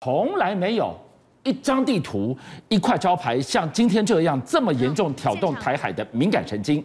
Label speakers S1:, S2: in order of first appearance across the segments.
S1: 从来没有一张地图、一块招牌像今天这样这么严重挑动台海的敏感神经。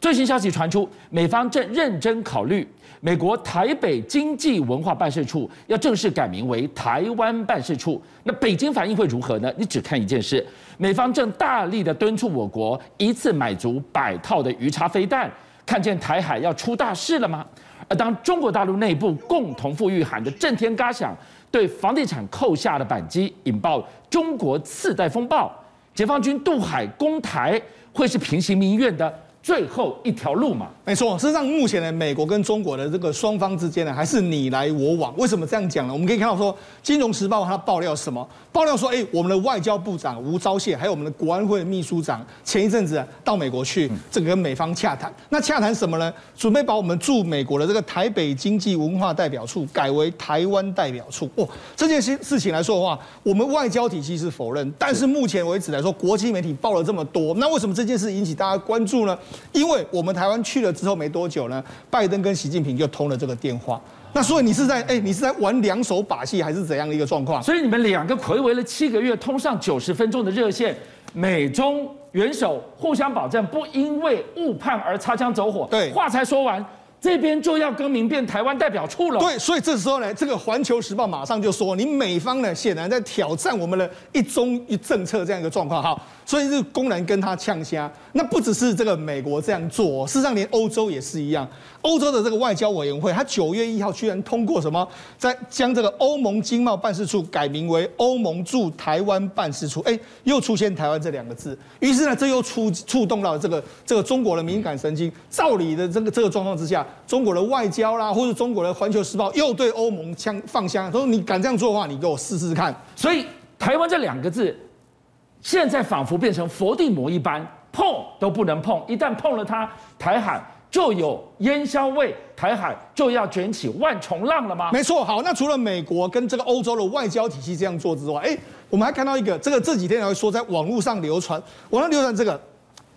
S1: 最新消息传出，美方正认真考虑，美国台北经济文化办事处要正式改名为台湾办事处。那北京反应会如何呢？你只看一件事，美方正大力的敦促我国一次买足百套的鱼叉飞弹，看见台海要出大事了吗？而当中国大陆内部共同富裕喊的震天嘎响，对房地产扣下的扳机，引爆中国次贷风暴，解放军渡海攻台会是平行民怨的最后一条路嘛？
S2: 没错，事实上，目前呢，美国跟中国的这个双方之间呢，还是你来我往。为什么这样讲呢？我们可以看到说，《金融时报》它爆料什么？爆料说，哎，我们的外交部长吴钊燮，还有我们的国安会秘书长，前一阵子到美国去，这个跟美方洽谈。那洽谈什么呢？准备把我们驻美国的这个台北经济文化代表处改为台湾代表处。哦，这件事事情来说的话，我们外交体系是否认，但是目前为止来说，国际媒体报了这么多，那为什么这件事引起大家关注呢？因为我们台湾去了之后没多久呢，拜登跟习近平就通了这个电话。那所以你是在哎，你是在玩两手把戏，还是怎样的一个状况？
S1: 所以你们两个睽违了七个月，通上九十分钟的热线，美中元首互相保证不因为误判而擦枪走火。
S2: 对，
S1: 话才说完。这边就要更名变台湾代表处了。
S2: 对，所以这时候呢，这个《环球时报》马上就说，你美方呢显然在挑战我们的一中一政策这样一个状况，哈，所以是公然跟他呛声。那不只是这个美国这样做，事实上连欧洲也是一样。欧洲的这个外交委员会，他九月一号居然通过什么，在将这个欧盟经贸办事处改名为欧盟驻台湾办事处，哎，又出现台湾这两个字，于是呢，这又触触动到这个这个中国的敏感神经。照理的这个这个状况之下，中国的外交啦，或者中国的《环球时报》又对欧盟枪放枪，他说你敢这样做的话，你给我试试看。
S1: 所以台湾这两个字，现在仿佛变成佛地魔一般，碰都不能碰，一旦碰了它，台海。就有烟硝味，台海就要卷起万重浪了吗？
S2: 没错，好，那除了美国跟这个欧洲的外交体系这样做之外，哎，我们还看到一个，这个这几天还会说在网络上流传，网上流传这个。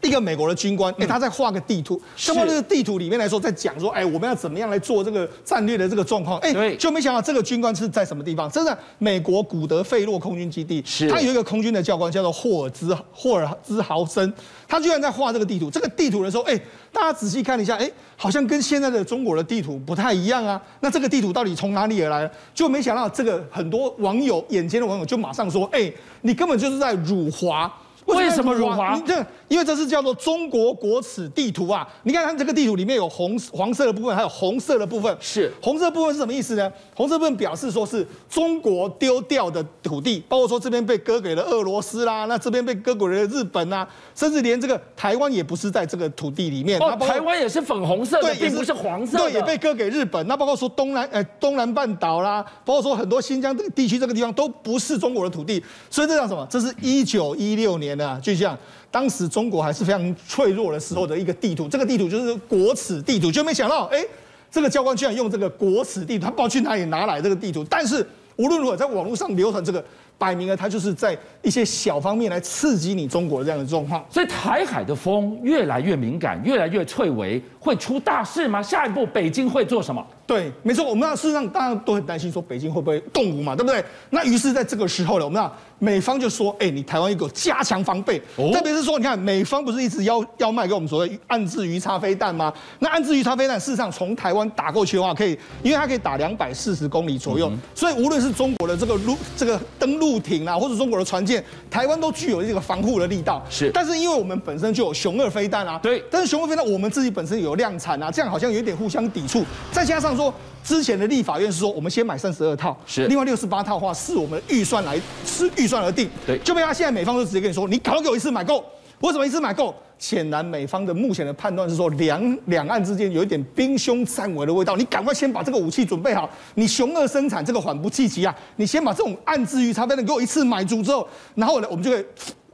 S2: 一个美国的军官，哎，他在画个地图，那么这个地图里面来说，在讲说，哎，我们要怎么样来做这个战略的这个状况，哎，就没想到这个军官是在什么地方？真的，美国古德费洛空军基地，是，他有一个空军的教官叫做霍尔兹霍尔兹豪森，他居然在画这个地图。这个地图的时候，哎，大家仔细看一下，哎，好像跟现在的中国的地图不太一样啊。那这个地图到底从哪里而来？就没想到这个很多网友眼尖的网友就马上说，哎，你根本就是在辱华。
S1: 为什么辱华？
S2: 你这因为这是叫做中国国耻地图啊！你看它这个地图里面有红黄色的部分，还有红色的部分。
S1: 是
S2: 红色部分是什么意思呢？红色部分表示说是中国丢掉的土地，包括说这边被割给了俄罗斯啦，那这边被割给了日本啊，甚至连这个台湾也不是在这个土地里面。
S1: 哦，台湾也是粉红色的，并不是黄色的。
S2: 对，也被割给日本。那包括说东南呃东南半岛啦，包括说很多新疆这个地区这个地方都不是中国的土地。所以这叫什么？这是一九一六年的，就像。当时中国还是非常脆弱的时候的一个地图，这个地图就是国耻地图，就没想到，哎，这个教官居然用这个国耻地图，他不知道去哪里拿来这个地图。但是无论如何，在网络上流传这个，摆明了他就是在一些小方面来刺激你中国的这样的状况。
S1: 所以台海的风越来越敏感，越来越脆微，会出大事吗？下一步北京会做什么？
S2: 对，没错，我们那事实上大家都很担心，说北京会不会动武嘛，对不对？那于是在这个时候呢，我们那。美方就说：“哎，你台湾要给我加强防备，特别是说，你看美方不是一直要要卖给我们所谓岸置鱼叉飞弹吗？那岸置鱼叉飞弹事实上从台湾打过去的话，可以，因为它可以打两百四十公里左右，所以无论是中国的这个陆这个登陆艇啊，或者中国的船舰，台湾都具有这个防护的力道。是，但是因为我们本身就有雄二飞弹啊，对，但是雄二飞弹我们自己本身有量产啊，这样好像有点互相抵触，再加上说。”之前的立法院是说，我们先买三十二套，是另外六十八套的话是我们预算来是预算而定，对，就被他现在美方就直接跟你说，你赶快给我一次买够，为什么一次买够？显然美方的目前的判断是说，两两岸之间有一点兵凶战危的味道，你赶快先把这个武器准备好，你雄二生产这个缓不济急啊，你先把这种暗之鱼叉飞弹给我一次买足之后，然后呢，我们就可以。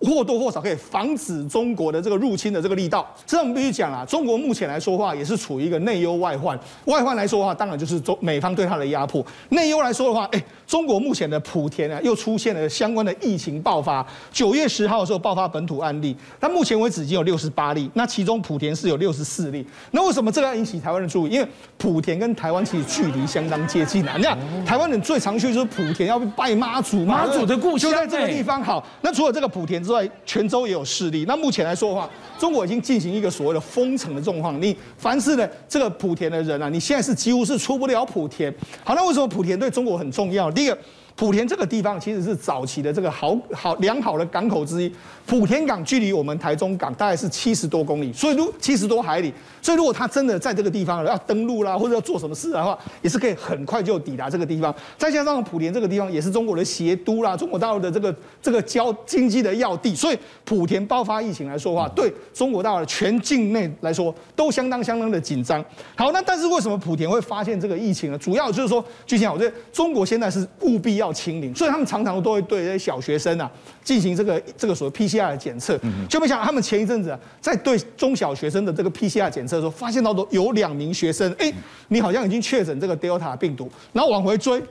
S2: 或多或少可以防止中国的这个入侵的这个力道。这我们必须讲啊，中国目前来说的话，也是处于一个内忧外患。外患来说的话，当然就是中美方对它的压迫；内忧来说的话，哎，中国目前的莆田啊，又出现了相关的疫情爆发。九月十号的时候爆发本土案例，那目前为止已经有六十八例，那其中莆田是有六十四例。那为什么这个要引起台湾的注意？因为莆田跟台湾其实距离相当接近啊。你看，台湾人最常去就是莆田，要拜妈祖，妈祖的故乡就在这个地方。好，那除了这个莆田之在，泉州也有势力。那目前来说的话，中国已经进行一个所谓的封城的状况。你凡是呢这个莆田的人啊，你现在是几乎是出不了莆田。好，那为什么莆田对中国很重要？第一个。莆田这个地方其实是早期的这个好好良好的港口之一。莆田港距离我们台中港大概是七十多公里，所以如七十多海里，所以如果他真的在这个地方要登陆啦，或者要做什么事的话，也是可以很快就抵达这个地方。再加上莆田这个地方也是中国的协都啦，中国大陆的这个这个交经济的要地，所以莆田爆发疫情来说的话，对中国大陆全境内来说都相当相当的紧张。好，那但是为什么莆田会发现这个疫情呢？主要就是说，就像我觉得中国现在是务必要。要清零，所以他们常常都会对这些小学生啊进行这个这个所谓 PCR 的检测。就没想到他们前一阵子啊，在对中小学生的这个 PCR 检测的时候，发现到有两名学生，哎，你好像已经确诊这个 Delta 病毒，然后往回追，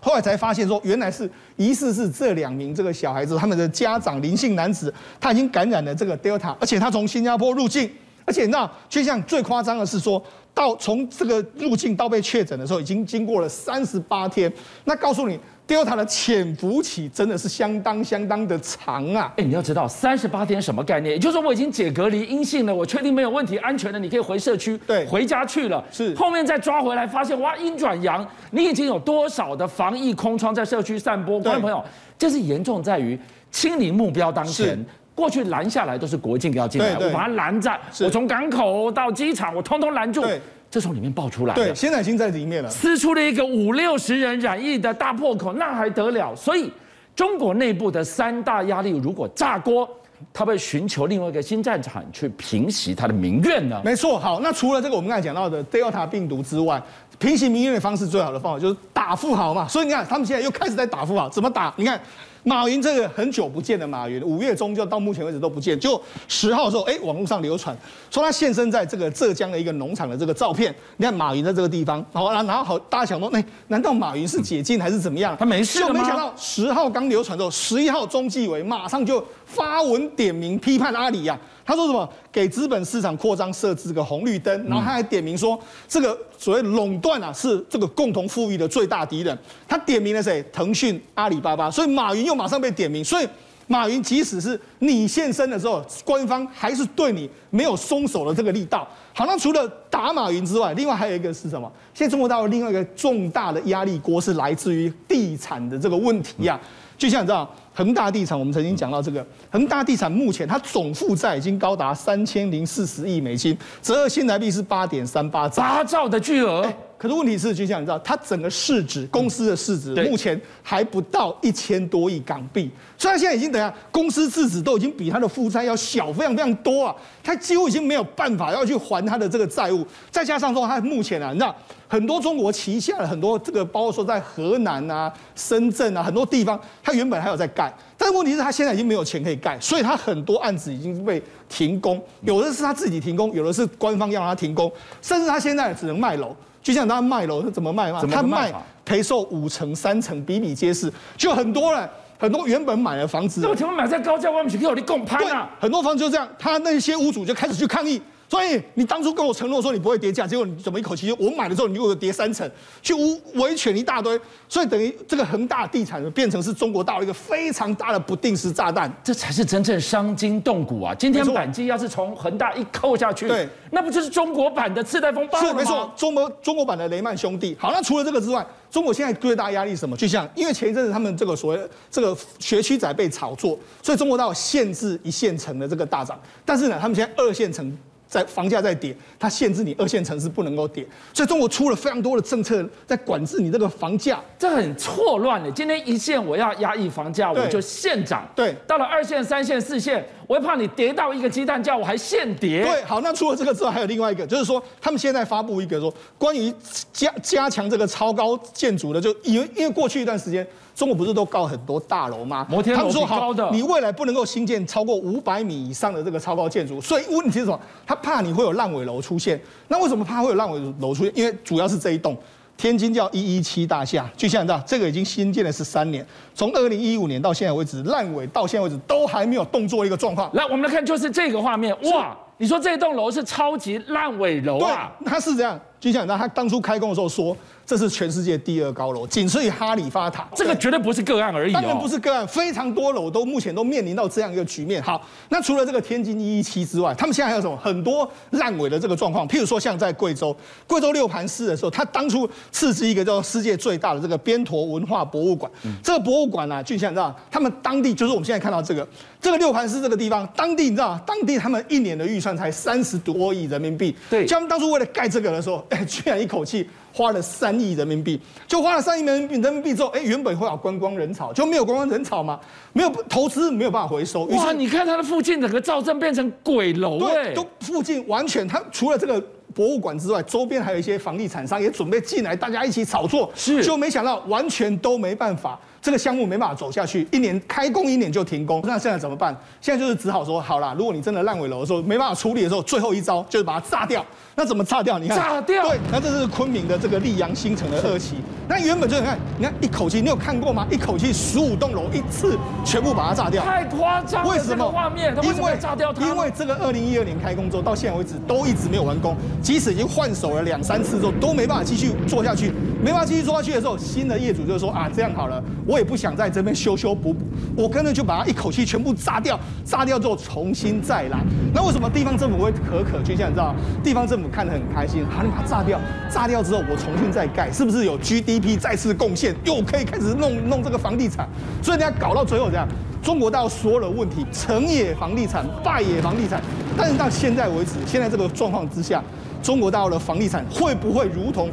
S2: 后来才发现说，原来是疑似是这两名这个小孩子他们的家长林姓男子，他已经感染了这个 Delta，而且他从新加坡入境，而且那就像最夸张的是说。到从这个入境到被确诊的时候，已经经过了三十八天。那告诉你，Delta 的潜伏期真的是相当相当的长啊！
S1: 哎，你要知道，三十八天什么概念？也就是说，我已经解隔离阴性了，我确定没有问题，安全了，你可以回社区，
S2: 对，
S1: 回家去了。
S2: 是
S1: 后面再抓回来，发现哇，阴转阳，你已经有多少的防疫空窗在社区散播？观众朋友，这是严重在于清零目标当前。过去拦下来都是国境要进来，我把它拦在，我从港口到机场，我通通拦住。对，这从里面爆出来。
S2: 对，现在已经在里面了，
S1: 撕出了一个五六十人染疫的大破口，那还得了？所以中国内部的三大压力如果炸锅，他会寻求另外一个新战场去平息他的民怨呢？
S2: 没错。好，那除了这个我们刚才讲到的 Delta 病毒之外，平息民怨的方式最好的方法就是打富豪嘛。所以你看，他们现在又开始在打富豪，怎么打？你看。马云这个很久不见的马云，五月中就到目前为止都不见。就十号的时候，哎，网络上流传说他现身在这个浙江的一个农场的这个照片。你看马云在这个地方，好，然后好，大家想说，哎，难道马云是解禁还是怎么样？
S1: 他没事吗？
S2: 就没想到十号刚流传之后，十一号中纪委马上就发文点名批判阿里呀。他说什么？给资本市场扩张设置个红绿灯，然后他还点名说，这个所谓垄断啊，是这个共同富裕的最大敌人。他点名了谁？腾讯、阿里巴巴。所以马云又马上被点名。所以马云即使是你现身的时候，官方还是对你没有松手的这个力道。好，像除了打马云之外，另外还有一个是什么？现在中国大陆另外一个重大的压力锅是来自于地产的这个问题呀。就像你知道。恒大地产，我们曾经讲到这个。恒大地产，目前它总负债已经高达三千零四十亿美金，折合新台币是八点三八兆，
S1: 八兆的巨额。
S2: 可是问题是，就像你知道，它整个市值，公司的市值目前还不到一千多亿港币，虽然现在已经等下公司市值都已经比它的负债要小非常非常多啊，它几乎已经没有办法要去还它的这个债务，再加上说它目前啊，你知道很多中国旗下的很多这个，包括说在河南啊、深圳啊很多地方，它原本还有在盖，但是问题是他现在已经没有钱可以盖，所以他很多案子已经被停工，有的是他自己停工，有的是官方要让他停工，甚至他现在只能卖楼。就像他卖楼，他怎么卖嘛？他卖赔售五成、三成，比比皆是。就很多人，很多原本买了房子，
S1: 那么怎么买在高价外面去给我的共拍啊？
S2: 很多房子就这样，他那些屋主就开始去抗议。所以你当初跟我承诺说你不会跌价，结果你怎么一口气就我买了之后你又跌三成，去维维权一大堆，所以等于这个恒大地产变成是中国大陆一个非常大的不定时炸弹，
S1: 这才是真正伤筋动骨啊！今天板机要是从恒大一扣下去，
S2: 对，
S1: 那不就是中国版的次贷风暴吗？
S2: 是没错，中国中国版的雷曼兄弟。好，那除了这个之外，中国现在最大压力是什么？就像因为前一阵子他们这个所谓这个学区仔被炒作，所以中国大陆限制一线城的这个大涨，但是呢，他们现在二线城。在房价在跌，它限制你二线城市不能够跌，所以中国出了非常多的政策在管制你这个房价，
S1: 这很错乱的。今天一线我要压抑房价，我就限涨；
S2: 对，
S1: 到了二线、三线、四线，我会怕你跌到一个鸡蛋价，我还限跌。
S2: 对，好，那除了这个之外，还有另外一个，就是说他们现在发布一个说关于加加强这个超高建筑的，就因为因为过去一段时间。中国不是都高很多大楼吗？
S1: 摩天楼比高的，
S2: 你未来不能够新建超过五百米以上的这个超高建筑，所以问题是什么？他怕你会有烂尾楼出现。那为什么怕会有烂尾楼出现？因为主要是这一栋。天津叫一一七大厦，就像你知道，这个已经新建了十三年，从二零一五年到现在为止，烂尾到现在为止都还没有动作一个状况。
S1: 来，我们来看，就是这个画面，哇，你说这栋楼是超级烂尾楼啊？
S2: 对，它是这样，就像你知道，他当初开工的时候说。这是全世界第二高楼，仅次于哈利法塔。
S1: 这个绝对不是个案而已。
S2: 当然不是个案，非常多楼都目前都面临到这样一个局面。好，那除了这个天津一一七之外，他们现在还有什么？很多烂尾的这个状况。譬如说，像在贵州，贵州六盘市的时候，他当初斥资一个叫世界最大的这个边陀文化博物馆。这个博物馆呢，就像你知道，他们当地就是我们现在看到这个这个六盘市这个地方，当地你知道，当地他们一年的预算才三十多亿人民币。
S1: 对，
S2: 他们当初为了盖这个的时候，哎，居然一口气。花了三亿人民币，就花了三亿人民币人民币之后，哎，原本会有观光人潮，就没有观光人潮嘛，没有投资，没有办法回收。
S1: 哇，你看它的附近整个造镇变成鬼楼，
S2: 对，都附近完全，它除了这个博物馆之外，周边还有一些房地产商也准备进来，大家一起炒作，
S1: 是，
S2: 就没想到完全都没办法。这个项目没办法走下去，一年开工一年就停工，那现在怎么办？现在就是只好说，好啦，如果你真的烂尾楼的时候没办法处理的时候，最后一招就是把它炸掉。那怎么炸掉？你看，
S1: 炸掉。
S2: 对，那这是昆明的这个溧阳新城的二期。那原本就你看，你看一口气，你有看过吗？一口气十五栋楼一次全部把它炸掉，
S1: 太夸张了。为什么画面？为炸掉它？
S2: 因为这个二零一二年开工之后到现在为止都一直没有完工，即使已经换手了两三次之后都没办法继续做下去，没办法继续做下去的时候，新的业主就说啊，这样好了，我也不想在这边。修修补补，我干脆就把它一口气全部炸掉，炸掉之后重新再来。那为什么地方政府会可可？就像你知道，地方政府看得很开心，好，你把它炸掉，炸掉之后我重新再盖，是不是有 GDP 再次贡献，又可以开始弄弄这个房地产？所以人家搞到最后这样，中国大陆所有的问题，成也房地产，败也房地产。但是到现在为止，现在这个状况之下，中国大陆的房地产会不会如同？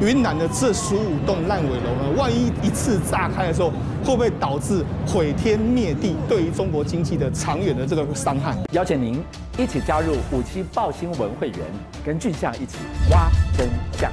S2: 云南的这十五栋烂尾楼呢？万一一次炸开的时候，会不会导致毁天灭地？对于中国经济的长远的这个伤害？
S3: 邀请您一起加入五七报新闻会员，跟俊相一起挖真相。